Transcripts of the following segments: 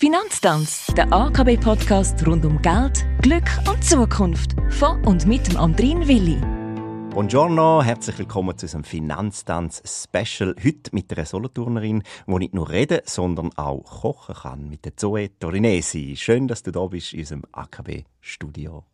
Finanztanz, der AKB-Podcast rund um Geld, Glück und Zukunft. Von und mit dem Andrin Willi. Buongiorno, herzlich willkommen zu unserem Finanztanz-Special. Heute mit einer Soloturnerin, die nicht nur reden, sondern auch kochen kann, mit der Zoe Torinesi. Schön, dass du da bist in unserem AKB-Studio.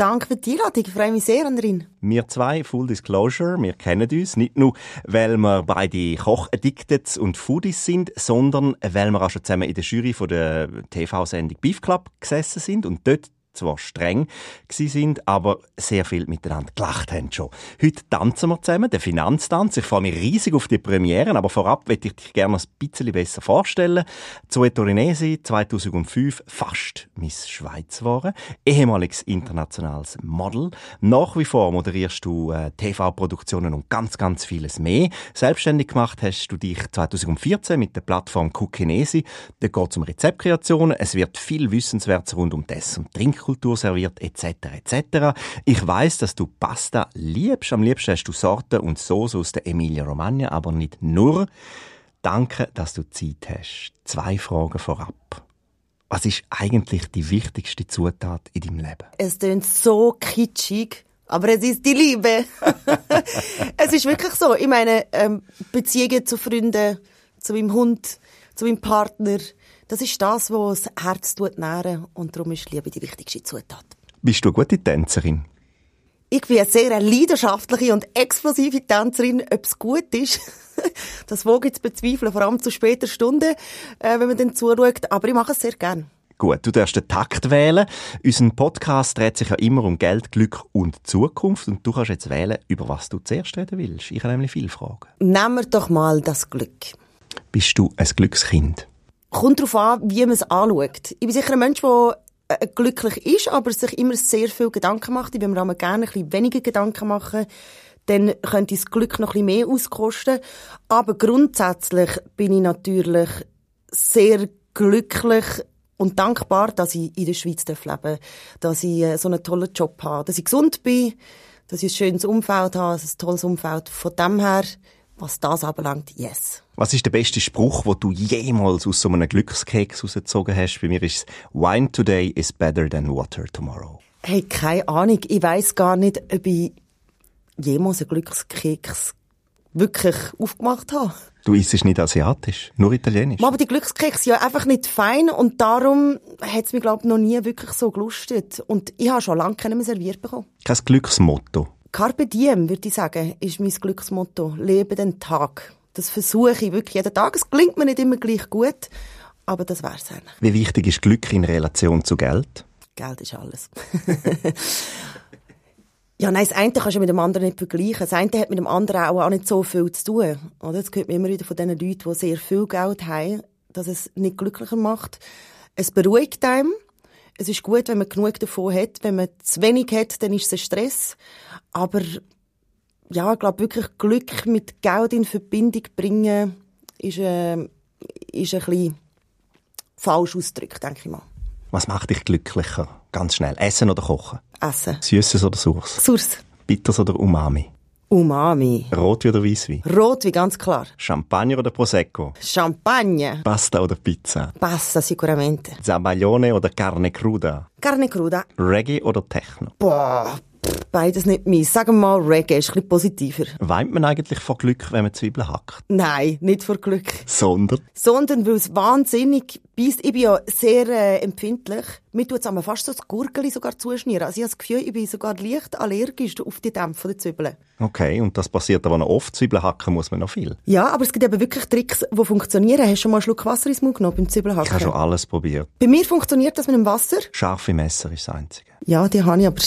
Danke für die Einladung, ich freue mich sehr darin. Wir zwei, Full Disclosure, wir kennen uns nicht nur, weil wir beide Koch-Addicted und Foodies sind, sondern weil wir auch schon zusammen in der Jury von der TV-Sendung Beef Club gesessen sind und dort zwar streng sind, aber sehr viel miteinander gelacht haben schon. Heute tanzen wir zusammen, den Finanztanz. Ich freue mich riesig auf die Premieren, aber vorab möchte ich dich gerne ein bisschen besser vorstellen. Zoe Torinesi, 2005 fast Miss Schweiz geworden, ehemaliges internationales Model. Nach wie vor moderierst du äh, TV-Produktionen und ganz, ganz vieles mehr. Selbstständig gemacht hast du dich 2014 mit der Plattform Cookinesi. Da geht es um Rezeptkreationen. Es wird viel Wissenswertes rund um das und Trink Trinkkultur serviert etc. etc. Ich weiß, dass du Pasta liebst. Am liebsten hast du Sorten und Soße aus der Emilia Romagna, aber nicht nur. Danke, dass du Zeit hast. Zwei Fragen vorab. Was ist eigentlich die wichtigste Zutat in deinem Leben? Es klingt so kitschig, aber es ist die Liebe. es ist wirklich so. Ich meine, ähm, Beziehungen zu Freunden, zu meinem Hund, zu meinem Partner, das ist das, was das Herz nähren und darum ist Liebe die wichtigste Zutat. Bist du eine gute Tänzerin? Ich bin eine sehr leidenschaftliche und explosive Tänzerin. Ob es gut ist, das wage ich zu bezweifeln, vor allem zu später Stunde, äh, wenn man dann zuschaut. Aber ich mache es sehr gerne. Gut, du darfst den Takt wählen. Unser Podcast dreht sich ja immer um Geld, Glück und Zukunft. Und du kannst jetzt wählen, über was du zuerst reden willst. Ich habe nämlich viele Fragen. Nehmen wir doch mal das Glück. Bist du ein Glückskind? Kommt darauf an, wie man es anschaut. Ich bin sicher ein Mensch, der äh, glücklich ist, aber sich immer sehr viel Gedanken macht. Ich würde mir gerne ein bisschen weniger Gedanken machen. Dann könnte das Glück noch ein bisschen mehr auskosten. Aber grundsätzlich bin ich natürlich sehr glücklich und dankbar, dass ich in der Schweiz leben darf, dass ich äh, so einen tollen Job habe, dass ich gesund bin, dass ich ein schönes Umfeld habe, ein tolles Umfeld. Von dem her was das anbelangt, yes. Was ist der beste Spruch, den du jemals aus so einem Glückskeks rausgezogen hast? Bei mir ist es «Wine today is better than water tomorrow». Hey, keine Ahnung. Ich weiss gar nicht, ob ich jemals einen Glückskeks wirklich aufgemacht habe. Du isst es nicht asiatisch, nur italienisch. Aber die Glückskeks sind ja einfach nicht fein und darum hat es mich, glaube ich, noch nie wirklich so gelustet. Und ich habe schon lange keinen mehr serviert bekommen. Kein Glücksmotto? Carpe diem, würde ich sagen, ist mein Glücksmotto. Lebe den Tag. Das versuche ich wirklich jeden Tag. Es klingt mir nicht immer gleich gut, aber das wäre es eigentlich. Wie wichtig ist Glück in Relation zu Geld? Geld ist alles. ja, nein, das eine kannst du mit dem anderen nicht vergleichen. Das eine hat mit dem anderen auch, auch nicht so viel zu tun. Oder? Das hört man immer wieder von den Leuten, die sehr viel Geld haben, dass es nicht glücklicher macht. Es beruhigt einem. Es ist gut, wenn man genug davon hat. Wenn man zu wenig hat, dann ist es ein Stress. Aber ja, ich glaube wirklich Glück mit Geld in Verbindung bringen ist, äh, ist ein bisschen falsch ausgedrückt, denke ich mal. Was macht dich glücklicher? Ganz schnell. Essen oder kochen? Essen. Süßes oder Surs? Surs. Bitters oder Umami? Umami. Rotwein oder Weisswein? Rotwein, ganz klar. Champagner oder Prosecco? Champagner. Pasta oder Pizza? Pasta, sicuramente. Zabaglione oder Carne cruda? Carne cruda. Reggae oder Techno? Boah, beides nicht meins. Sagen wir mal, Reggae ist ein bisschen positiver. Weint man eigentlich vor Glück, wenn man Zwiebeln hackt? Nein, nicht vor Glück. Sondern? Sondern, weil es wahnsinnig beißt. Ich bin ja sehr äh, empfindlich. Mir tut es fast so das Gurgeli sogar zuschneiden. Also ich habe das Gefühl, ich bin sogar leicht allergisch auf die Dämpfe der Zwiebeln. Okay, und das passiert aber noch oft. Zwiebeln hacken muss man noch viel. Ja, aber es gibt eben wirklich Tricks, die funktionieren. Hast du schon mal einen Schluck Wasser ins Mund genommen beim Zwiebelhacken? Ich habe schon alles probiert. Bei mir funktioniert das mit dem Wasser. Scharfe Messer ist das Einzige. Ja, die habe ich, aber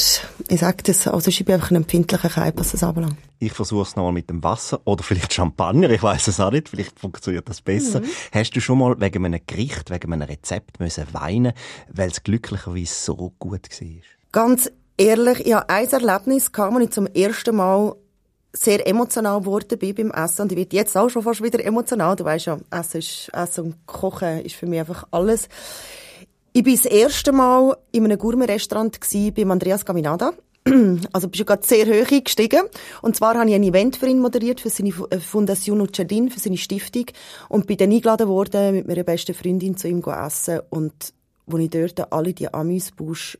ich sage das, also ich bin einfach ein empfindlicher Keim, was das anbelangt. Ich versuche es nochmal mit dem Wasser oder vielleicht Champagner, ich weiß es auch nicht, vielleicht funktioniert das besser. Mhm. Hast du schon mal wegen einem Gericht, wegen einem Rezept müssen weinen, weil es glücklicherweise so gut war? Ganz ehrlich, ich hatte ein Erlebnis, als ich zum ersten Mal sehr emotional geworden bin beim Essen und ich werde jetzt auch schon fast wieder emotional. Du weißt ja, Essen, ist, Essen und Kochen ist für mich einfach alles. Ich war das erste Mal in einem Gourmet-Restaurant beim Andreas Caminada. also bist du gerade sehr hoch eingestiegen. Und zwar habe ich ein Event für ihn moderiert, für seine äh, Fondation Jardin, für seine Stiftung. Und bin dann eingeladen worden, mit meiner besten Freundin zu ihm zu essen. Und wo ich dort alle die Amüsbusch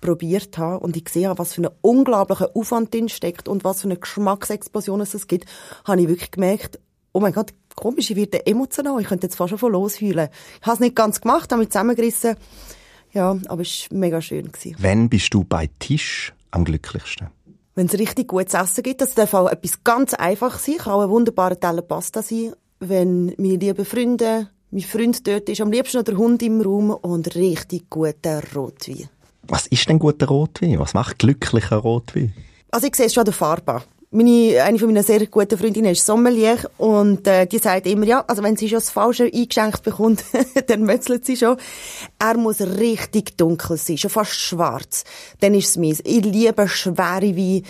probiert habe und ich gesehen habe, was für einen unglaublichen Aufwand drin steckt und was für eine Geschmacksexplosion es gibt, habe ich wirklich gemerkt, oh mein Gott, komisch, ich werde emotional, ich könnte jetzt fast schon von losheulen. Ich habe es nicht ganz gemacht, habe mich zusammengerissen. Ja, aber es war mega schön. Gewesen. Wann bist du bei Tisch am glücklichsten? Wenn es richtig gutes Essen gibt, das darf auch etwas ganz Einfaches sein, kann auch ein wunderbarer Teller Pasta sein. Wenn meine lieben Freunde, mein Freund dort ist, am liebsten noch der Hund im Raum und richtig guter Rotwein. Was ist denn guter Rotwein? Was macht glücklicher Rotwein? Also ich sehe es schon an der Farbe meine, eine von meinen sehr guten Freundinnen ist Sommelier und äh, die sagt immer, ja, also wenn sie schon das Falsche eingeschenkt bekommt, dann mötzelt sie schon. Er muss richtig dunkel sein, schon fast schwarz. Dann ist es mies. Ich liebe schwere Weine,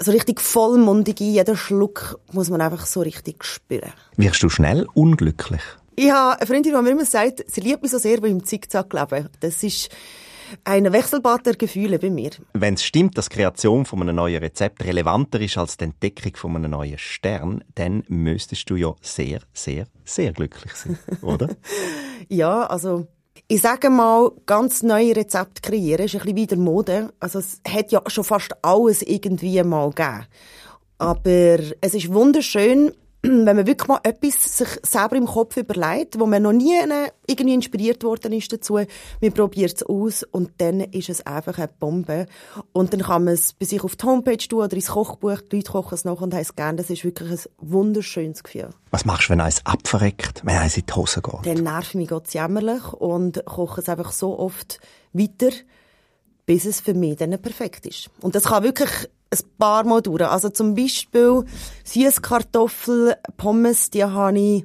so richtig vollmundige, jeder Schluck muss man einfach so richtig spüren. Wirst du schnell unglücklich? Ich habe eine Freundin, die mir immer sagt, sie liebt mich so sehr, wie im Zickzack leben. Das ist ein Wechselbad der Gefühle bei mir. Wenn es stimmt, dass die Kreation von einem neuen Rezept relevanter ist als die Entdeckung von einem neuen Stern, dann müsstest du ja sehr, sehr, sehr glücklich sein, oder? ja, also ich sage mal, ganz neue Rezepte kreieren ist ein bisschen wie der Mode. Also es hat ja schon fast alles irgendwie mal gegeben. Aber es ist wunderschön, wenn man wirklich mal etwas sich selber im Kopf überlegt, wo man noch nie irgendwie inspiriert worden ist dazu, man probiert es aus und dann ist es einfach eine Bombe. Und dann kann man es bei sich auf die Homepage tun oder ins Kochbuch, die Leute kochen es nach und haben es gerne. Das ist wirklich ein wunderschönes Gefühl. Was machst du, wenn eins abverreckt, wenn eins in die Hose geht? Dann nervt mich Gott jämmerlich und koche es einfach so oft weiter, bis es für mich dann perfekt ist. Und das kann wirklich ein paar Mal durch. Also zum Beispiel Süßkartoffel, Pommes, die habe ich,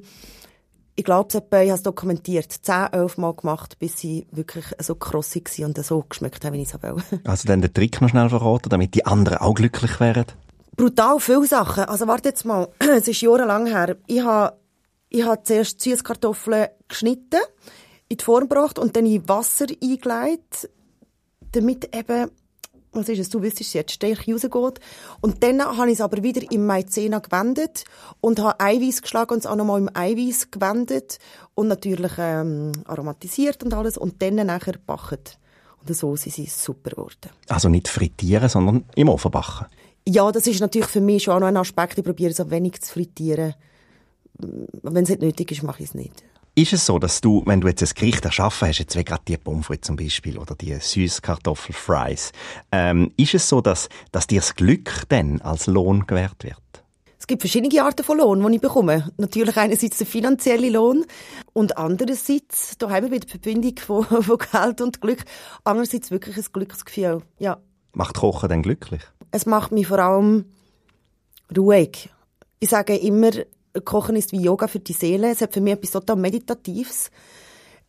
ich glaube, ich habe es dokumentiert, 10, 11 Mal gemacht, bis sie wirklich so krossig waren und so geschmeckt haben, wie ich es. Also dann den Trick noch schnell verraten, damit die anderen auch glücklich wären? Brutal viele Sachen. Also warte jetzt mal, es ist jahrelang her. Ich habe, ich habe zuerst Süßkartoffeln geschnitten, in die Form gebracht und dann in Wasser eingelegt, damit eben was ist es, du wüsstest es jetzt, Stärke rausgeht. Und dann habe ich es aber wieder im Maizena gewendet und habe Eiweiß geschlagen und es auch nochmal im Eiweiß gewendet und natürlich ähm, aromatisiert und alles und dann nachher gebacken. Und so sind sie super geworden. Also nicht frittieren, sondern im Ofen backen? Ja, das ist natürlich für mich schon auch noch ein Aspekt. Ich probiere so wenig zu frittieren. Wenn es nicht nötig ist, mache ich es nicht. Ist es so, dass du, wenn du jetzt ein Gericht erschaffen hast, jetzt wie gerade die Pommes zum Beispiel oder die Süßkartoffelfries, ähm, ist es so, dass, dass dir das Glück dann als Lohn gewährt wird? Es gibt verschiedene Arten von Lohn, die ich bekomme. Natürlich einerseits der finanzielle Lohn und andererseits, da haben wir wieder die Verbindung von, von Geld und Glück, andererseits wirklich ein Glücksgefühl, ja. Macht Kochen denn glücklich? Es macht mich vor allem ruhig. Ich sage immer, Kochen ist wie Yoga für die Seele. Es hat für mich etwas total Meditatives.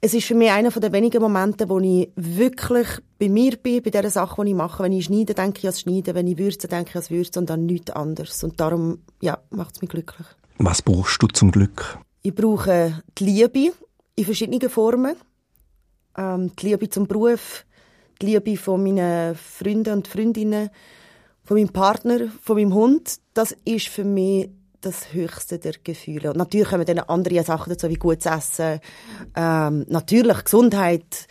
Es ist für mich einer der wenigen Momente, wo ich wirklich bei mir bin, bei der Sache, die ich mache. Wenn ich schneide, denke ich an Schneiden. Wenn ich würze, denke ich an Würze und an nichts anderes. Und darum, ja, macht es mich glücklich. Was brauchst du zum Glück? Ich brauche die Liebe in verschiedenen Formen. Ähm, die Liebe zum Beruf, die Liebe von meinen Freunden und Freundinnen, von meinem Partner, von meinem Hund. Das ist für mich das höchste der Gefühle. Und natürlich kommen dann andere Sachen dazu, wie gutes Essen, ähm, natürlich Gesundheit,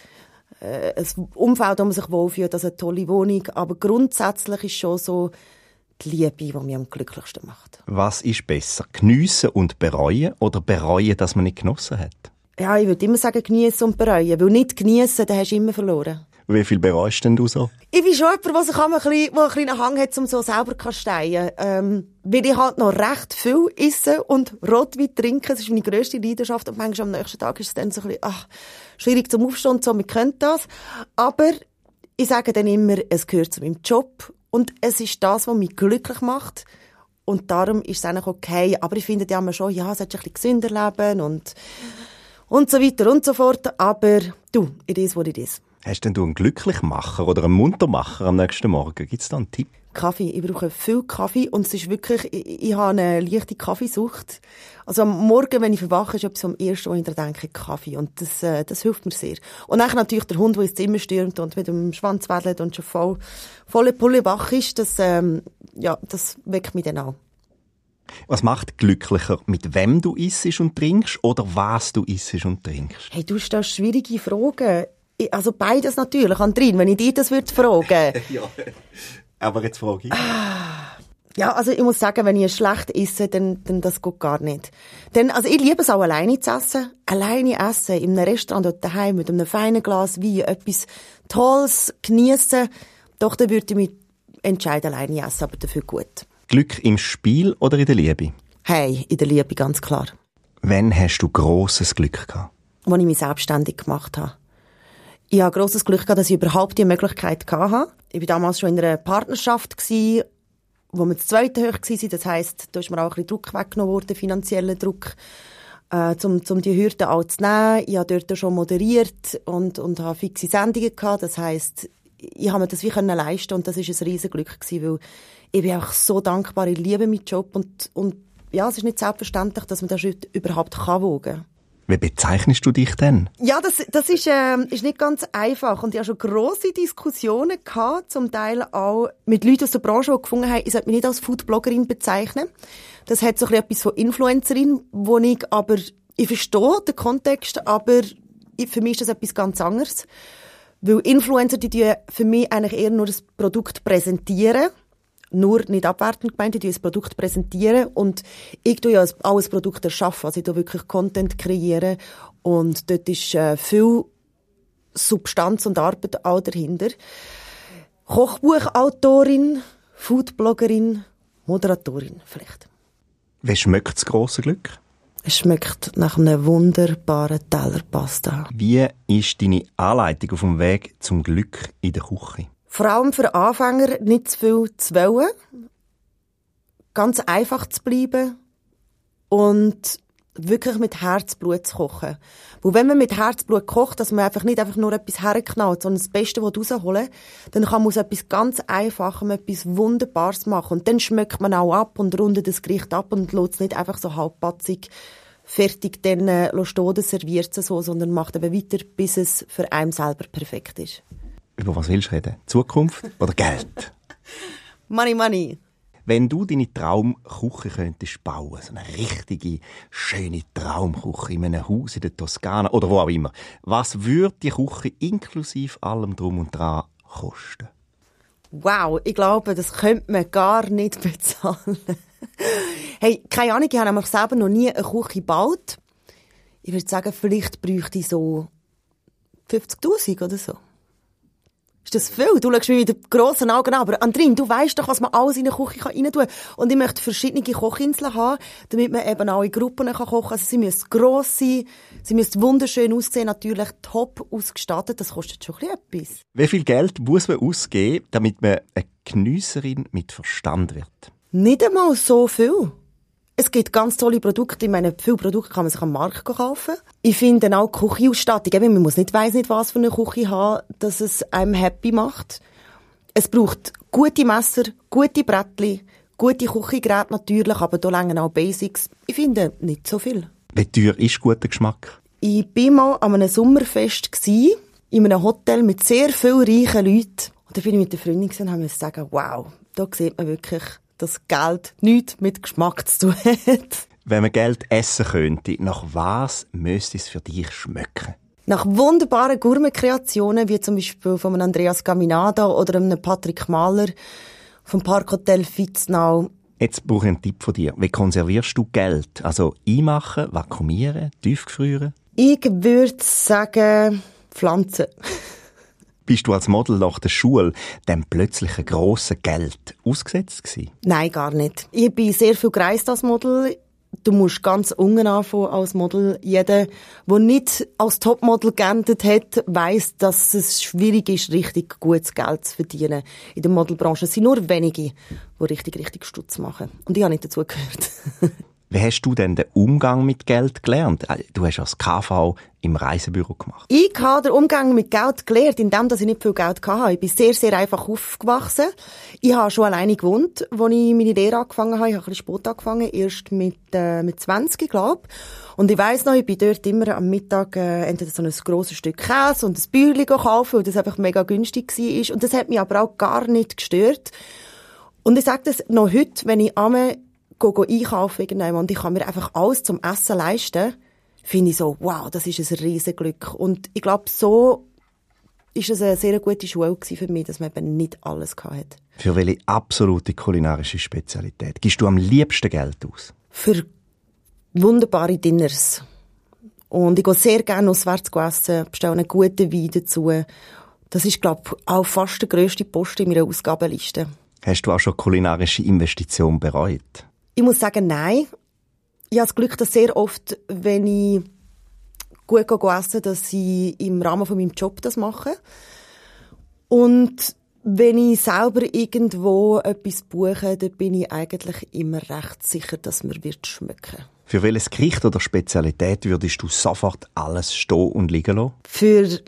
äh, ein Umfeld, wo man sich wohlfühlt, also eine tolle Wohnung. Aber grundsätzlich ist schon so die Liebe, die mich am glücklichsten macht. Was ist besser, geniessen und bereuen oder bereuen, dass man nicht genossen hat? Ja, ich würde immer sagen, genießen und bereuen. Weil nicht genießen, dann hast du immer verloren. Wie viel bereust denn du so? Ich bin schon jemand, der sich ein bisschen, einen kleinen Hang hat, um so selber kasteien. Ähm, weil ich halt noch recht viel esse und Rotwein trinke. Das ist meine grösste Leidenschaft. Und manchmal am nächsten Tag ist es dann so ein bisschen, ach, schwierig zum Aufstehen so, wir können das. Aber ich sage dann immer, es gehört zu meinem Job. Und es ist das, was mich glücklich macht. Und darum ist es eigentlich okay. Aber ich finde ja immer schon, ja, es hat ein bisschen gesünder leben und, und so weiter und so fort. Aber du, it is what it is. Hast denn du einen Glücklichmacher oder einen Muntermacher am nächsten Morgen? Gibt es da einen Tipp? Kaffee. Ich brauche viel Kaffee und es ist wirklich, ich, ich habe eine leichte Kaffeesucht. Also am Morgen, wenn ich verwache, ist etwas am ersten, wo ich daran denke, Kaffee. Und das, äh, das hilft mir sehr. Und dann natürlich der Hund, der ins Zimmer stürmt und mit dem Schwanz wedelt und schon voll, volle Pulle wach ist, das, ähm, ja, das weckt mich dann auch. Was macht glücklicher? Mit wem du isst und trinkst oder was du isst und trinkst? Hey, du stellst schwierige Fragen. Also beides natürlich, Andrin, wenn ich dir das würde fragen. ja, aber jetzt frage ich. Ja, also ich muss sagen, wenn ich schlecht esse, dann, dann das geht gar nicht. Denn, also ich liebe es auch alleine zu essen. Alleine essen, in einem Restaurant dort daheim mit einem feinen Glas Wein, etwas Tolles genießen. Doch, dann würde ich mich entscheiden, alleine essen, aber dafür gut. Glück im Spiel oder in der Liebe? Hey, in der Liebe, ganz klar. Wann hast du grosses Glück gehabt? Als ich mich selbstständig gemacht habe. Ich habe grosses Glück gehabt, dass ich überhaupt die Möglichkeit hatte. Ich war damals schon in einer Partnerschaft, gewesen, wo wir das zweite hoch waren. Das heisst, da ist mir auch ein bisschen Druck weggenommen worden, finanzieller Druck, äh, um, um die Hürden auch zu nehmen. Ich habe dort schon moderiert und, und habe fixe Sendungen gehabt. Das heisst, ich habe mir das wie können leisten und das ist ein riesen Glück gewesen, weil ich bin auch so dankbar. Ich liebe meinen Job und, und ja, es ist nicht selbstverständlich, dass man das überhaupt kann wogen wie bezeichnest du dich denn? Ja, das, das ist, äh, ist nicht ganz einfach. Und ich habe schon grosse Diskussionen gehabt, zum Teil auch mit Leuten aus der Branche, die gefunden haben, ich sollte mich nicht als Foodbloggerin bezeichnen. Das hat so etwas von Influencerin, wo ich aber, ich verstehe den Kontext, aber für mich ist das etwas ganz anderes. Weil Influencer, die für mich eigentlich eher nur das Produkt präsentieren nur nicht abwertend gemeint, ich das Produkt präsentieren und ich tue ja auch ein Produkt erschaffen, also ich tue wirklich Content kreieren und dort ist äh, viel Substanz und Arbeit auch dahinter. Kochbuchautorin, Foodbloggerin, Moderatorin vielleicht. Wie schmeckt das grosse Glück? Es schmeckt nach einem wunderbaren Teller Pasta. Wie ist deine Anleitung auf dem Weg zum Glück in der Küche? Vor allem für Anfänger nicht zu viel zu wollen, ganz einfach zu bleiben und wirklich mit Herzblut zu kochen. Weil wenn man mit Herzblut kocht, dass man einfach nicht einfach nur etwas herknallt, sondern das Beste rausholen dann kann man aus etwas ganz Einfachem etwas Wunderbares machen. Und dann schmeckt man auch ab und rundet das Gericht ab und lässt es nicht einfach so halbpatzig fertig dann äh, stehen serviert es so, sondern macht eben weiter, bis es für einen selber perfekt ist. Über was willst du reden? Zukunft oder Geld? money, money. Wenn du deine Traumküche könntest bauen, so eine richtige, schöne Traumküche in einem Haus in der Toskana oder wo auch immer, was würde die Küche inklusive allem Drum und Dran kosten? Wow, ich glaube, das könnte man gar nicht bezahlen. hey, keine Ahnung, ich habe nämlich selber noch nie eine Küche gebaut. Ich würde sagen, vielleicht bräuchte ich so 50'000 oder so. Ist das viel? Du schaust mich mit grossen Augen an. Aber Andrin, du weißt doch, was man alles in eine Küche rein tun kann. Und ich möchte verschiedene Kochinseln haben, damit man eben auch in Gruppen kochen kann. Also sie müssen gross sein, sie müssen wunderschön aussehen, natürlich top ausgestattet. Das kostet schon etwas. Wie viel Geld muss man ausgeben, damit man eine Geniesserin mit Verstand wird? Nicht einmal so viel. Es gibt ganz tolle Produkte. Ich meine, viele Produkte kann man sich am Markt kaufen. Ich finde auch die Küchenausstattung. Eben, man muss nicht weiss nicht was für eine Küche haben, dass es einem happy macht. Es braucht gute Messer, gute Brettchen, gute Küchengeräte natürlich, aber da länger auch Basics. Ich finde nicht so viel. Wie teuer ist guter Geschmack? Ich war mal an einem Sommerfest gewesen, in einem Hotel mit sehr vielen reichen Leuten. Und da bin ich mit der Freundin und haben sagen, wow, da sieht man wirklich dass Geld nichts mit Geschmack zu tun hat. Wenn man Geld essen könnte, nach was müsste es für dich schmecken? Nach wunderbaren Gourmet-Kreationen, wie zum Beispiel von Andreas Gaminada oder einem Patrick Mahler vom Parkhotel Fitznau. Jetzt brauche ich einen Tipp von dir. Wie konservierst du Geld? Also einmachen, vakuumieren, tiefgefrieren? Ich würde sagen, Pflanzen. Bist du als Model nach der Schule dem plötzlichen grossen Geld ausgesetzt gewesen? Nein, gar nicht. Ich bin sehr viel gereist als Model. Du musst ganz unten anfangen als Model. Jeder, der nicht als Topmodel geendet hat, weiss, dass es schwierig ist, richtig gutes Geld zu verdienen. In der Modelbranche sind nur wenige, die richtig, richtig Stutz machen. Und ich habe nicht dazu gehört. Wie hast du denn den Umgang mit Geld gelernt? Äh, du hast als KV im Reisebüro gemacht. Ich habe den Umgang mit Geld gelernt, indem ich nicht viel Geld hatte. Ich bin sehr, sehr einfach aufgewachsen. Ich habe schon alleine gewohnt, als ich meine Lehre angefangen habe. Ich habe ein bisschen spät angefangen, erst mit, äh, mit 20, glaube Und ich weiss noch, ich bin dort immer am Mittag äh, entweder so ein grosses Stück Käse und ein Bäuerchen kaufen, weil das einfach mega günstig war. Und das hat mich aber auch gar nicht gestört. Und ich sage das noch heute, wenn ich einmal einkaufen irgendwann und ich kann mir einfach alles zum Essen leisten, finde ich so, wow, das ist ein riesen Glück. Und ich glaube, so ist es eine sehr gute Schule für mich, dass man eben nicht alles hatte. Für welche absolute kulinarische Spezialität gibst du am liebsten Geld aus? Für wunderbare Dinners. Und ich gehe sehr gerne auswärts essen, bestelle einen guten Wein dazu. Das ist, glaube ich, auch fast der grösste Post in meiner Ausgabenliste. Hast du auch schon kulinarische Investitionen bereut? Ich muss sagen, nein. Ich habe das Glück, dass sehr oft, wenn ich gut esse, dass ich im Rahmen von meinem Job das mache. Und wenn ich selber irgendwo etwas buche, dann bin ich eigentlich immer recht sicher, dass mir wird schmecken. Für welches Gericht oder Spezialität würdest du sofort alles stehen und liegen lassen? Für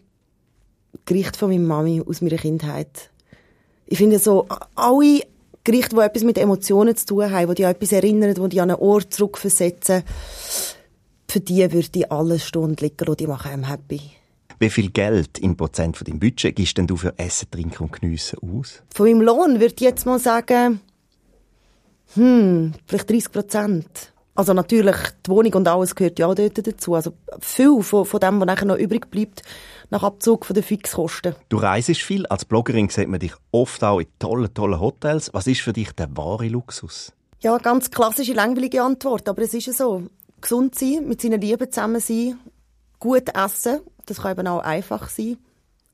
Gericht von meiner Mami aus meiner Kindheit. Ich finde so, alle Gerichte, die etwas mit Emotionen zu tun haben, die dich an etwas erinnern, die dich an einen Ort zurückversetzen, für die würde ich alles Stunden liegen und die machen einem happy. Wie viel Geld in Prozent von deinem Budget gibst denn du für Essen, Trinken und Geniessen aus? Von meinem Lohn würde ich jetzt mal sagen, hm, vielleicht 30 Prozent. Also natürlich, die Wohnung und alles gehört ja auch dort dazu. Also viel von, von dem, was nachher noch übrig bleibt, nach Abzug den Fixkosten. Du reist viel. Als Bloggerin sieht man dich oft auch in tollen, tollen Hotels. Was ist für dich der wahre Luxus? Ja, ganz klassische, langweilige Antwort. Aber es ist ja so. Gesund sein, mit seinen Lieben zusammen sein, gut essen. Das kann eben auch einfach sein.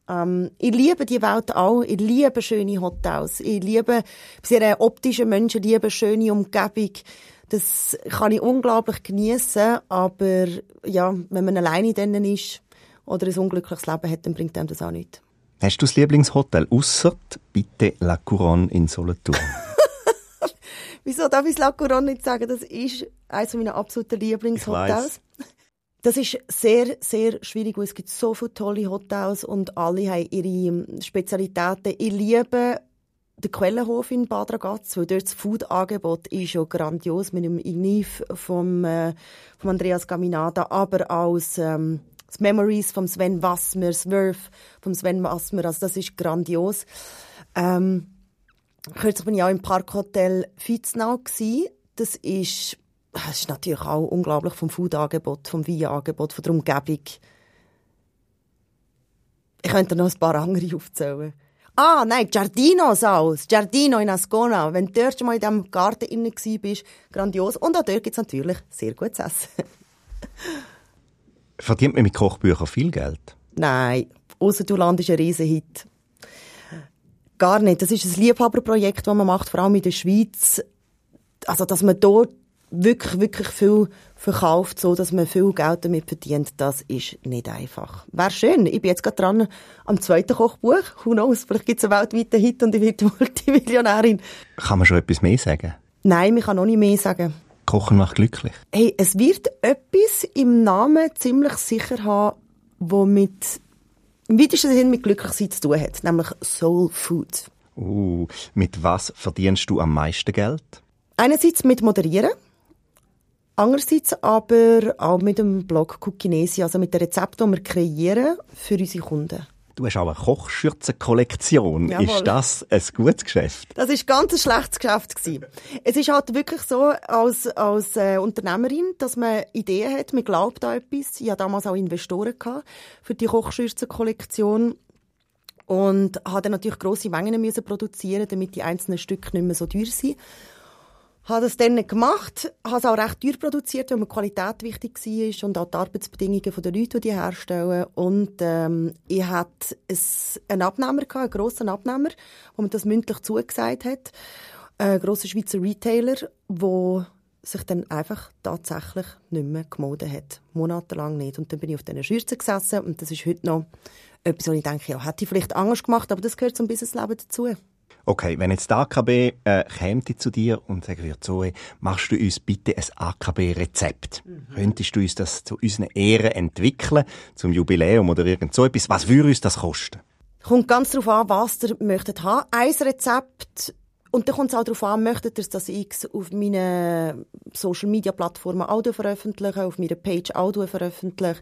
Ähm, ich liebe die Welt auch. Ich liebe schöne Hotels. Ich liebe sehr optische Menschen, liebe schöne Umgebung. Das kann ich unglaublich genießen, aber ja, wenn man alleine drinnen ist oder ein unglückliches Leben hat, dann bringt einem das auch nichts. Hast du das Lieblingshotel ausser bitte La Couronne in Solothurn? Wieso darf ich La Couronne nicht sagen? Das ist eines meiner absoluten Lieblingshotels. Das ist sehr, sehr schwierig, weil es gibt so viele tolle Hotels und alle haben ihre Spezialitäten. Ich liebe der Quellenhof in Bad Ragaz, weil dort das Food-Angebot ist ja grandios mit dem Igniv vom, äh, vom Andreas Gaminada, aber auch ähm, das Memories vom Sven Wassmer, das vom Sven Wassmer, also das ist grandios. Ähm, kürzlich bin ich auch im Parkhotel Fitznau. Das ist, das ist natürlich auch unglaublich vom Food-Angebot, vom Wein-Angebot, von der Umgebung. Ich könnte noch ein paar andere aufzählen. Ah, nein, Giardino Saus. Giardino in Ascona. Wenn du dort mal in diesem Garten innen bist, grandios. Und auch dort gibt es natürlich sehr gutes Essen. Verdient man mit Kochbüchern viel Geld? Nein, außer du landest ein Riesenhit. Gar nicht. Das ist ein Liebhaberprojekt, das man macht, vor allem in der Schweiz. Also, dass man dort wirklich, wirklich viel verkauft, so dass man viel Geld damit verdient, das ist nicht einfach. Wäre schön. Ich bin jetzt gerade dran am zweiten Kochbuch. Who knows? Vielleicht gibt es einen weltweiten Hit und ich werde Multimillionärin. Kann man schon etwas mehr sagen? Nein, man kann noch nicht mehr sagen. Kochen macht glücklich. Hey, es wird etwas im Namen ziemlich sicher haben, wo mit im weitesten Sinne mit Glücklichsein zu tun hat, nämlich Soul Food. Uh, mit was verdienst du am meisten Geld? Einerseits mit Moderieren. Andererseits aber auch mit dem Blog Cookinesi, also mit den Rezepten, die wir kreieren für unsere Kunden. Du hast auch eine Kochschürzenkollektion. Ist das ein gutes Geschäft? Das ist ganz ein schlechtes Geschäft gewesen. Es ist halt wirklich so, als, als äh, Unternehmerin, dass man Ideen hat, man glaubt an etwas. Ich hatte damals auch Investoren gehabt für die Kochschürzenkollektion und habe dann natürlich grosse Mengen müssen produzieren, damit die einzelnen Stücke nicht mehr so teuer sind habe das dann gemacht, habe es auch recht teuer produziert, weil mir die Qualität wichtig war und auch die Arbeitsbedingungen der Leute, die die herstellen. Und ähm, ich hatte einen Abnehmer, einen grossen Abnehmer, wo mir das mündlich zugesagt hat. Ein grosser Schweizer Retailer, der sich dann einfach tatsächlich nicht mehr gemeldet hat. Monatelang nicht. Und dann bin ich auf diesen Schürzen gesessen und das ist heute noch etwas, wo ich denke, ja, hätte ich vielleicht Angst gemacht, aber das gehört zum Businessleben dazu. Okay, wenn jetzt die AKB äh, käme zu dir und sagen würde, so, machst du uns bitte ein AKB-Rezept? Mhm. Könntest du uns das zu unseren Ehren entwickeln, zum Jubiläum oder irgend so etwas? Was würde uns das kosten? Kommt ganz darauf an, was ihr möchtet haben. Ein Rezept und dann kommt es auch darauf an, möchtet ihr, dass ich es auf meinen Social-Media-Plattformen Audio veröffentliche, auf meiner Page Audio veröffentliche.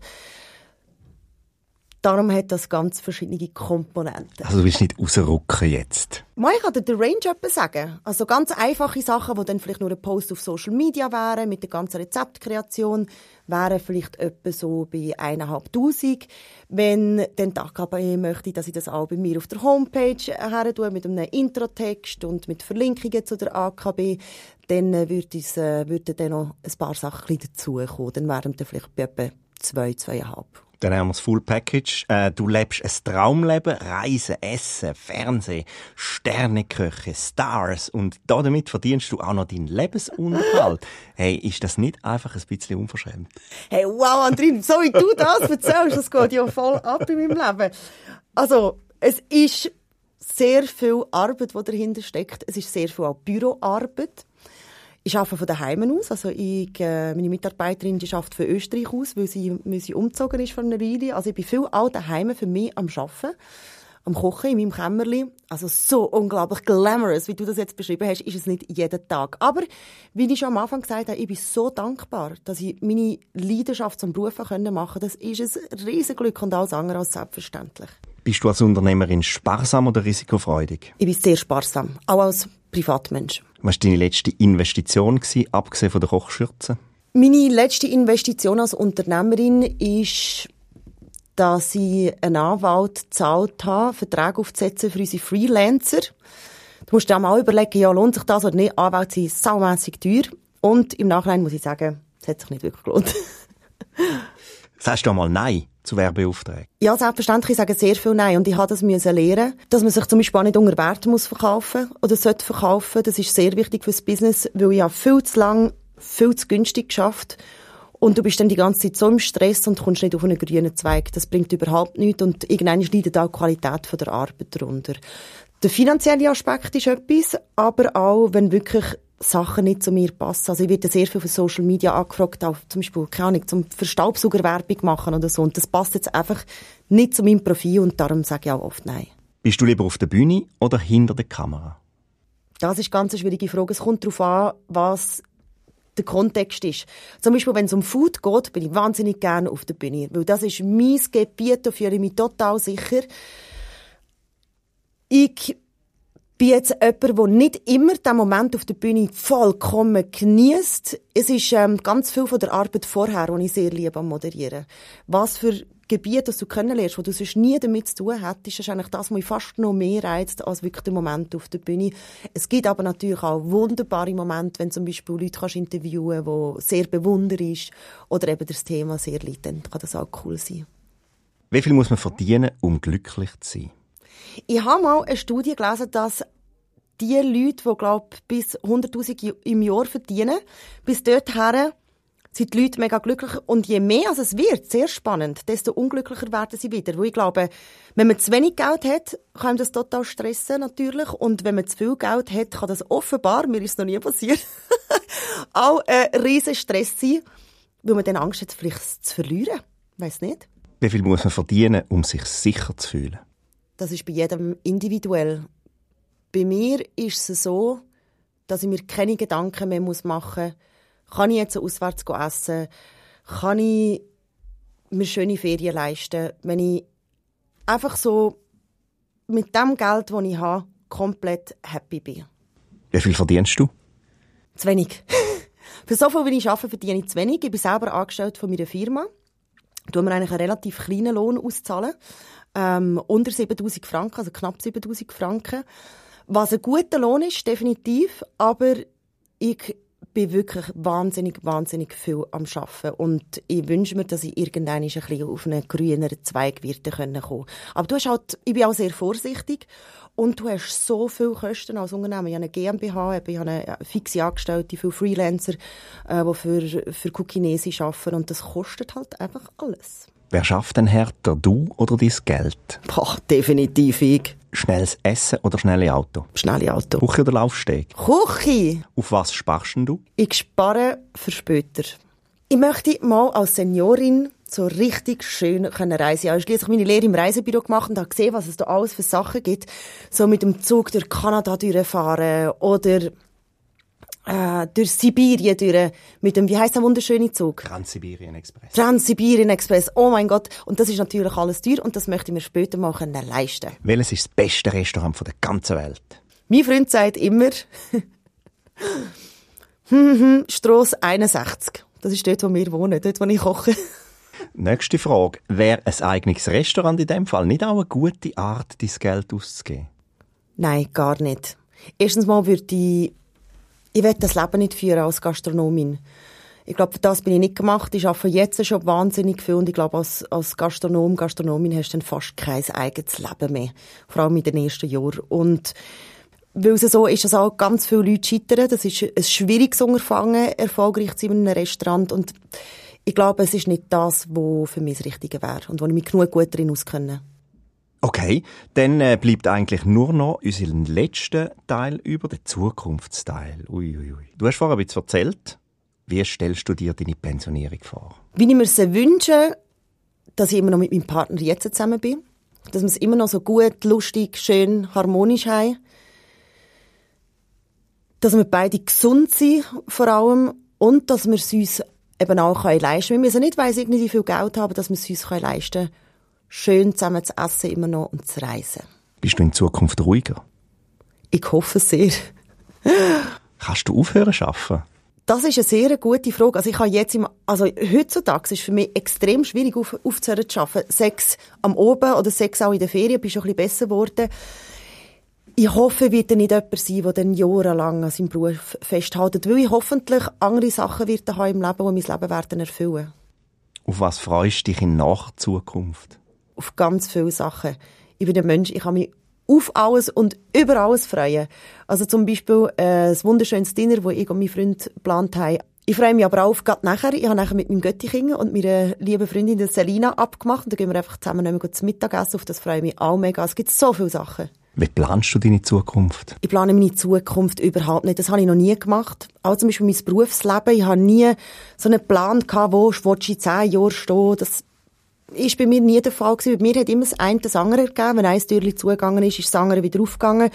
Darum hat das ganz verschiedene Komponenten. Also du willst nicht rausrücken jetzt? Mal, ich kann dir den Range etwas sagen. Also ganz einfache Sachen, die dann vielleicht nur ein Post auf Social Media wären, mit der ganzen Rezeptkreation, wären vielleicht etwa so bei 1'500. Wenn dann die AKB möchte, dass ich das auch bei mir auf der Homepage her tue, mit einem Introtext und mit Verlinkungen zu der AKB, dann würde, es, äh, würden dann noch ein paar Sachen dazukommen. Dann wären wir vielleicht bei etwa 2, 2,5. Dann haben wir das Full Package. Äh, du lebst ein Traumleben, Reisen, Essen, Fernsehen, Sterneköche, Stars und damit verdienst du auch noch deinen Lebensunterhalt. hey, ist das nicht einfach ein bisschen unverschämt? Hey, wow, Andrin, so wie du das erzählst, das geht ja voll ab in meinem Leben. Also, es ist sehr viel Arbeit, die dahinter steckt. Es ist sehr viel auch Büroarbeit. Ich arbeite von daheim aus. Also ich, äh, meine Mitarbeiterin die arbeitet von Österreich aus, weil sie, weil sie umgezogen ist von einer Weile. Also ich bin viel auch daheim für mich am Arbeiten am Kochen in meinem Kämmerli. Also so unglaublich glamorous, wie du das jetzt beschrieben hast, ist es nicht jeden Tag. Aber, wie ich schon am Anfang gesagt habe, ich bin so dankbar, dass ich meine Leidenschaft zum Beruf machen konnte. Das ist ein Riesenglück und alles andere als selbstverständlich. Bist du als Unternehmerin sparsam oder risikofreudig? Ich bin sehr sparsam, auch als Privatmensch. Was war deine letzte Investition, gewesen, abgesehen von der Kochschürze? Meine letzte Investition als Unternehmerin ist, dass ich einen Anwalt gezahlt habe, Verträge aufzusetzen für unsere Freelancer. Du musst dir auch mal überlegen, ja, lohnt sich das oder nicht? Anwälte sind saumässig teuer. Und im Nachhinein muss ich sagen, es hat sich nicht wirklich gelohnt. Sagst du einmal Nein zu Werbeaufträgen? Ja, selbstverständlich. Ich sage sehr viel Nein. Und ich habe das müssen lernen, dass man sich zum Beispiel nicht unter Wert muss verkaufen oder sollte verkaufen. Das ist sehr wichtig fürs Business, weil ich habe viel zu lang, viel zu günstig geschafft. Und du bist dann die ganze Zeit so im Stress und kommst nicht auf einen grünen Zweig. Das bringt überhaupt nichts. Und irgendwann leidet auch die Qualität der Arbeit darunter. Der finanzielle Aspekt ist etwas, aber auch, wenn wirklich Sachen nicht zu mir passen. Also ich werde sehr viel von Social Media angefragt, auch zum Beispiel, keine Ahnung, zum Verstaubsaugerwerbung machen oder so. Und das passt jetzt einfach nicht zu meinem Profil und darum sage ich auch oft Nein. Bist du lieber auf der Bühne oder hinter der Kamera? Das ist ganz eine schwierige Frage. Es kommt darauf an, was der Kontext ist. Zum Beispiel, wenn es um Food geht, bin ich wahnsinnig gerne auf der Bühne. Weil das ist mein Gebiet, da fühle ich mich total sicher. Ich bin jetzt jemand, der nicht immer den Moment auf der Bühne vollkommen genießt. Es ist ähm, ganz viel von der Arbeit vorher, die ich sehr liebe am Moderieren. Was für Gebiete, das du kennenlernst, wo du sonst nie damit zu tun hättest, ist eigentlich das, was mich fast noch mehr reizt, als wirklich der Moment auf der Bühne. Es gibt aber natürlich auch wunderbare Momente, wenn zum Beispiel Leute kannst interviewen kannst, die sehr bewundernd oder eben das Thema sehr liegt, dann kann das auch cool sein. Wie viel muss man verdienen, um glücklich zu sein? Ich habe mal eine Studie gelesen, dass die Leute, die, glaube bis 100'000 im Jahr verdienen, bis dorthin sind die Leute mega glücklich. Und je mehr es wird, sehr spannend, desto unglücklicher werden sie wieder. Weil ich glaube, wenn man zu wenig Geld hat, kann das total stressen, natürlich. Und wenn man zu viel Geld hat, kann das offenbar, mir ist noch nie passiert, auch ein riesen Stress sein, weil man dann Angst hat, vielleicht zu verlieren. Weiß nicht. Wie viel muss man verdienen, um sich sicher zu fühlen? Das ist bei jedem individuell. Bei mir ist es so, dass ich mir keine Gedanken mehr machen muss. Kann ich jetzt auswärts essen? Kann ich mir schöne Ferien leisten? Wenn ich einfach so mit dem Geld, das ich habe, komplett happy bin. Wie viel verdienst du? Zu wenig. Für so viel, wie ich arbeite, verdiene ich zu wenig. Ich bin selber angestellt von meiner Firma. Tun wir eigentlich einen relativ kleinen Lohn auszahlen ähm, unter 7000 Franken, also knapp 7000 Franken. Was ein guter Lohn ist, definitiv, aber ich bin wirklich wahnsinnig, wahnsinnig viel am Arbeiten. Und ich wünsche mir, dass ich irgendwann ein bisschen auf einen grüneren Zweig werde kommen können. Aber du hast halt, ich bin auch sehr vorsichtig. Und du hast so viele Kosten als Unternehmen. Ich habe eine GmbH, ich habe eine fixe Angestellte, viele Freelancer, äh, die für, für Kukinesi arbeiten. Und das kostet halt einfach alles. Wer schafft denn härter, du oder dein Geld? Boah, definitiv ich. Schnelles Essen oder schnelle Auto? Schnelle Auto. Küche oder Laufsteg? Küche. Auf was sparst du? Ich spare für später. Ich möchte mal als Seniorin so richtig schön können reisen. Ich habe schließlich meine Lehre im Reisebüro gemacht und habe gesehen, was es da alles für Sachen gibt. So mit dem Zug durch Kanada durchfahren oder äh, durch Sibirien durch, mit dem, wie heißt der wunderschöne Zug? Transsibirien Express. Transsibirien Express. Oh mein Gott. Und das ist natürlich alles teuer und das möchte ich mir später mal können leisten. Welches ist das beste Restaurant von der ganzen Welt? Mein Freund sagt immer, hm, hm, Strasse 61. Das ist dort, wo wir wohnen, dort, wo ich koche. Nächste Frage. Wäre ein eigenes Restaurant in dem Fall nicht auch eine gute Art, dein Geld auszugeben? Nein, gar nicht. Erstens mal würde ich, ich will das Leben nicht führen als Gastronomin. Ich glaube, das bin ich nicht gemacht. Ich arbeite jetzt schon wahnsinnig viel und ich glaube, als, als Gastronom, Gastronomin hast du dann fast kein eigenes Leben mehr. Vor allem in den ersten Jahren. Und weil es so ist, dass auch ganz viele Leute scheitern. Das ist ein schwieriges Unterfangen, erfolgreich zu sein in einem Restaurant. Und ich glaube, es ist nicht das, was für mich das Richtige wäre und wo ich mich genug gut darin auskenne. Okay, dann äh, bleibt eigentlich nur noch unseren letzten Teil über, den Zukunftsteil. Ui, ui. Du hast vorher ein bisschen erzählt, wie stellst du dir deine Pensionierung vor? Wie ich mir sie wünsche, dass ich immer noch mit meinem Partner jetzt zusammen bin. Dass wir es immer noch so gut, lustig, schön, harmonisch haben. Dass wir beide gesund sind, vor allem. Und dass wir es uns eben auch leisten können. Wir müssen nicht weiss irgendwie viel Geld haben, dass wir es uns leisten können, schön zusammen zu essen immer noch und zu reisen. Bist du in Zukunft ruhiger? Ich hoffe sehr. Kannst du aufhören zu arbeiten? Das ist eine sehr gute Frage. Also ich habe jetzt im, also heutzutage ist es für mich extrem schwierig auf, aufzuhören zu arbeiten. Sechs am Oben oder sechs auch in der Ferien, bin schon ein bisschen besser geworden. Ich hoffe, wird er nicht jemand sein, der dann jahrelang an seinem Beruf festhält, weil ich hoffentlich andere Sachen wird haben im Leben, die mein Leben werden erfüllen. Auf was freust du dich in nach Zukunft? Auf ganz viele Sachen. Ich bin ein Mensch, ich kann mich auf alles und über alles freuen. Also zum Beispiel äh, das wunderschönes Dinner, das ich und mein Freund geplant haben. Ich freue mich aber auch auf gerade nachher. Ich habe nachher mit meinem Göttichingen und meiner lieben Freundin Selina abgemacht und da gehen wir einfach zusammen zum Mittagessen. Auf das freue ich mich auch mega. Es gibt so viele Sachen. Wie planst du deine Zukunft? Ich plane meine Zukunft überhaupt nicht. Das habe ich noch nie gemacht. Auch zum Beispiel mein Berufsleben. Ich habe nie so einen Plan gehabt, wo ich in zehn Jahren stehen. Das ist bei mir nie der Fall gewesen. Bei mir hat immer das eine das andere gegeben. Wenn ein Türchen zugegangen ist, ist das andere wieder aufgegangen.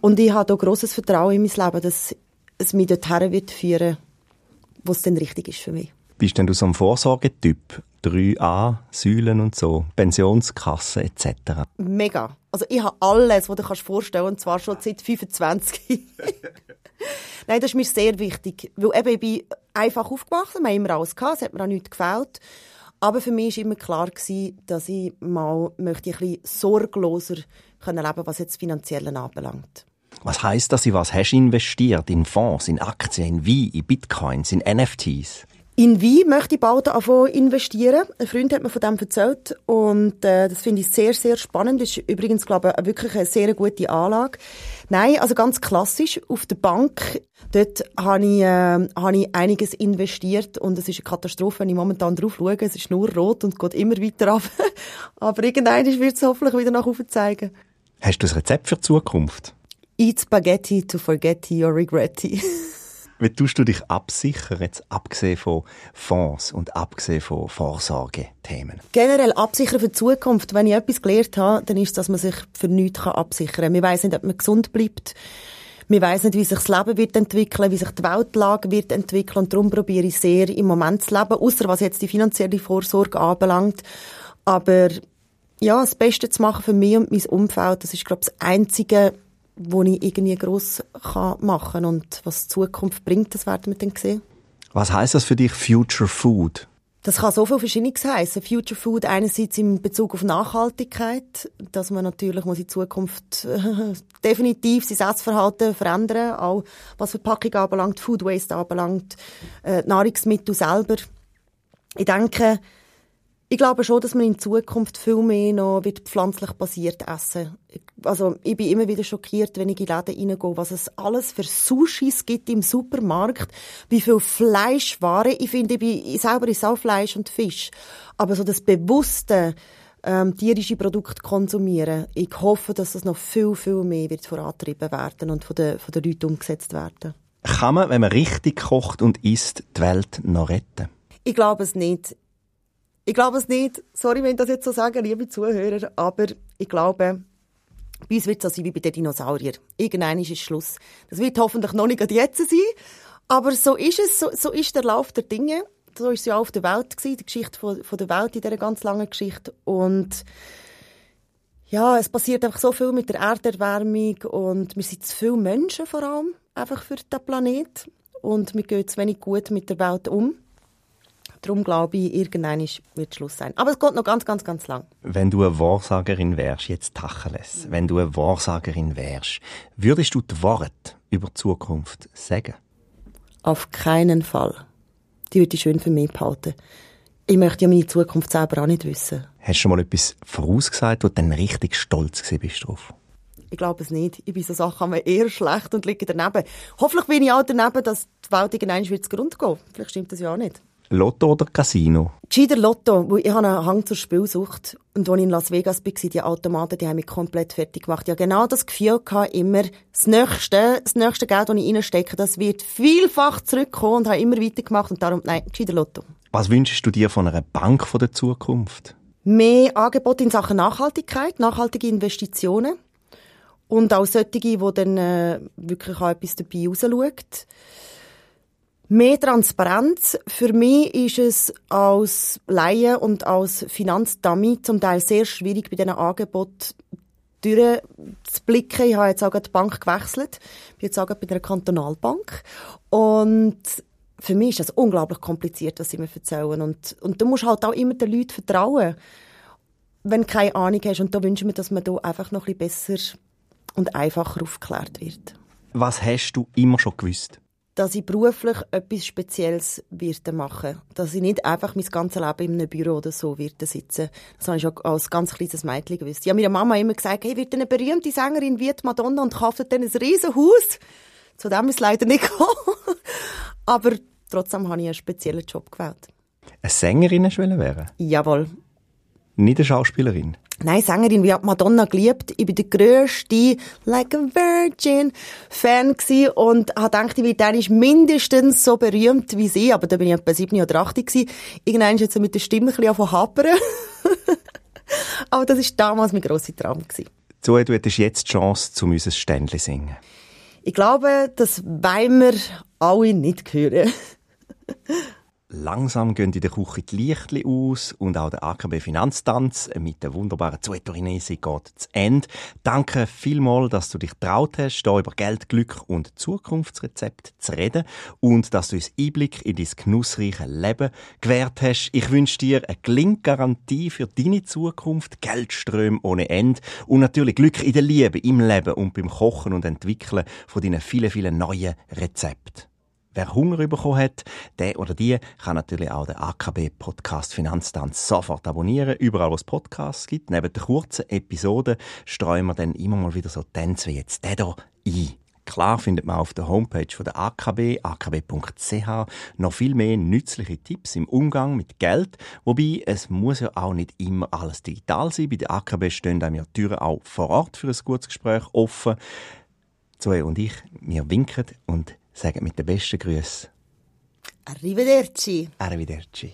Und ich habe da grosses Vertrauen in mein Leben, dass es mich dorthin wird führen, wo es dann richtig ist für mich. Bist denn du so ein Vorsorgetyp? 3a, Säulen und so, Pensionskasse etc. Mega. Also ich habe alles, was du dir vorstellen kannst, und zwar schon seit 25. Nein, das ist mir sehr wichtig, weil eben ich bin einfach aufgewachsen, wir haben immer alles gehabt, es hat mir auch nichts gefällt. Aber für mich war immer klar, gewesen, dass ich mal möchte ein bisschen sorgloser können leben was jetzt Finanzielle anbelangt. Was heißt dass ich was hast investiert? In Fonds, in Aktien, in Wein, in Bitcoins, in NFTs? In Wein möchte ich bald anfangen investieren. Ein Freund hat mir von dem erzählt und äh, das finde ich sehr, sehr spannend. Das ist übrigens, glaube ich, wirklich eine sehr gute Anlage. Nein, also ganz klassisch auf der Bank. Dort habe ich, äh, habe ich einiges investiert und es ist eine Katastrophe, wenn ich momentan drauf schaue. Es ist nur rot und geht immer weiter ab. Aber irgendwann wird es hoffentlich wieder nach oben zeigen. Hast du ein Rezept für die Zukunft? Eat Spaghetti to forget your regretti. Wie tust du dich absichern, jetzt abgesehen von Fonds und abgesehen von Vorsorgethemen? Generell absichern für die Zukunft. Wenn ich etwas gelernt habe, dann ist dass man sich für nichts absichern kann. Man weiss nicht, ob man gesund bleibt. Man weiss nicht, wie sich das Leben wird entwickeln, wie sich die Weltlage wird entwickeln. Und darum probiere ich sehr, im Moment zu leben, außer was jetzt die finanzielle Vorsorge anbelangt. Aber ja, das Beste zu machen für mich und mein Umfeld, das ist, glaube ich, das Einzige, wo ich irgendwie gross machen kann. Und was die Zukunft bringt, das werden wir dann sehen. Was heißt das für dich Future Food? Das kann so viel Verschiedenes heißen. Future Food einerseits in Bezug auf Nachhaltigkeit, dass man natürlich muss in Zukunft äh, definitiv sein Essverhalten verändern, auch was Verpackung anbelangt, Food Waste anbelangt, äh, Nahrungsmittel selber. Ich denke, ich glaube schon, dass man in Zukunft viel mehr noch wird pflanzlich basiert essen. Also ich bin immer wieder schockiert, wenn ich in Läden reingehe, was es alles für Sushis gibt im Supermarkt, wie viel Fleischware. Ich finde, ich, bin, ich selber esse auch Fleisch und Fisch. Aber so das bewusste ähm, tierische Produkte konsumieren. Ich hoffe, dass das noch viel, viel mehr wird vorantrieben werden und von den, von den Leuten umgesetzt werden. Kann man, wenn man richtig kocht und isst, die Welt noch retten? Ich glaube es nicht. Ich glaube es nicht. Sorry, wenn ich das jetzt so sage, liebe Zuhörer, aber ich glaube, bei uns wird es so sein wie bei den Dinosauriern. Irgendwann ist Schluss. Das wird hoffentlich noch nicht jetzt sein, aber so ist es, so, so ist der Lauf der Dinge. So ist es ja auch auf der Welt gewesen, die Geschichte von, von der Welt in dieser ganz langen Geschichte. Und ja, es passiert einfach so viel mit der Erderwärmung und wir sind zu viele Menschen vor allem einfach für den Planet und wir gehen zu wenig gut mit der Welt um. Darum glaube ich, irgendwann wird Schluss sein. Aber es geht noch ganz, ganz, ganz lang. Wenn du eine Wahrsagerin wärst, jetzt Tacheles, wenn du eine Wahrsagerin wärst, würdest du die Worte über die Zukunft sagen? Auf keinen Fall. Die würde ich schön für mich behalten. Ich möchte ja meine Zukunft selber auch nicht wissen. Hast du schon mal etwas vorausgesagt, wo du dann richtig stolz bist drauf? Ich glaube es nicht. Ich bin so Sachen eher schlecht und liege daneben. Hoffentlich bin ich auch daneben, dass die Welt irgendwann wird zugrunde geht. Vielleicht stimmt das ja auch nicht. Lotto oder Casino? Gescheiter Lotto, weil ich habe einen Hang zur Spielsucht. Und als ich in Las Vegas war, die Automaten, die haben mich komplett fertig gemacht. Ja, genau das Gefühl hatte immer, das nächste, das nächste Geld, das ich reinstecke, das wird vielfach zurückkommen und habe immer weitergemacht und darum, nein, gescheiter Lotto. Was wünschst du dir von einer Bank von der Zukunft? Mehr Angebote in Sachen Nachhaltigkeit, nachhaltige Investitionen. Und auch solche, die dann äh, wirklich auch etwas dabei rausschaut. Mehr Transparenz. Für mich ist es als Laie und als Finanzdummy zum Teil sehr schwierig, bei diesen Angeboten durchzublicken. Ich habe jetzt auch die Bank gewechselt. Ich bin jetzt auch bei einer Kantonalbank. Und für mich ist das unglaublich kompliziert, was sie mir erzählen. Und, und du musst halt auch immer den Leuten vertrauen, wenn du keine Ahnung hast. Und da wünsche ich mir, dass man da einfach noch ein bisschen besser und einfacher aufgeklärt wird. Was hast du immer schon gewusst? Dass ich beruflich etwas Spezielles werde machen. Dass ich nicht einfach mein ganzes Leben in einem Büro oder so werde sitzen. Das habe ich schon als ganz kleines Mädchen gewusst. Ich habe meiner Mama immer gesagt, hey, wird eine berühmte Sängerin wird Madonna und kauft dann ein riesen Haus. Zu dem ist es leider nicht gekommen. Aber trotzdem habe ich einen speziellen Job gewählt. Eine Sängerin werden? Jawohl. Nicht eine Schauspielerin? Nein, Sängerin, wie hat Madonna geliebt. Ich bin der grösste Like a Virgin Fan gewesen und habe gedacht, ich werde eigentlich mindestens so berühmt wie sie, aber da bin ich etwa sieben oder acht gewesen. Irgendwann ist jetzt mit der Stimme ein bisschen hapern. aber das war damals mein grosser Traum gewesen. Zoe, du hättest jetzt die Chance, zu unser Ständchen singen. Ich glaube, das wollen wir alle nicht hören. Langsam gehen in der Küche die Lichtli aus und auch der AKB Finanztanz mit der wunderbaren Zuetorinese geht zu Ende. Danke vielmals, dass du dich traut hast, hier über Geld, Glück und Zukunftsrezept zu reden und dass du uns Einblick in dein genussreiche Leben gewährt hast. Ich wünsche dir eine Gelinggarantie für deine Zukunft, Geldströme ohne Ende und natürlich Glück in der Liebe, im Leben und beim Kochen und Entwickeln von deinen vielen, vielen neuen Rezepten. Wer Hunger bekommen hat, der oder die kann natürlich auch den AKB Podcast Finanztanz sofort abonnieren. Überall, wo es Podcasts gibt. Neben den kurzen Episoden streuen wir dann immer mal wieder so Tänze wie jetzt der hier ein. Klar findet man auf der Homepage von der AKB, akb.ch, noch viel mehr nützliche Tipps im Umgang mit Geld. Wobei, es muss ja auch nicht immer alles digital sein. Bei der AKB stehen einem ja Türen auch vor Ort für ein gutes Gespräch offen. Zoe und ich, wir winken und sagen mit den besten Grüßen. Arrivederci. Arrivederci.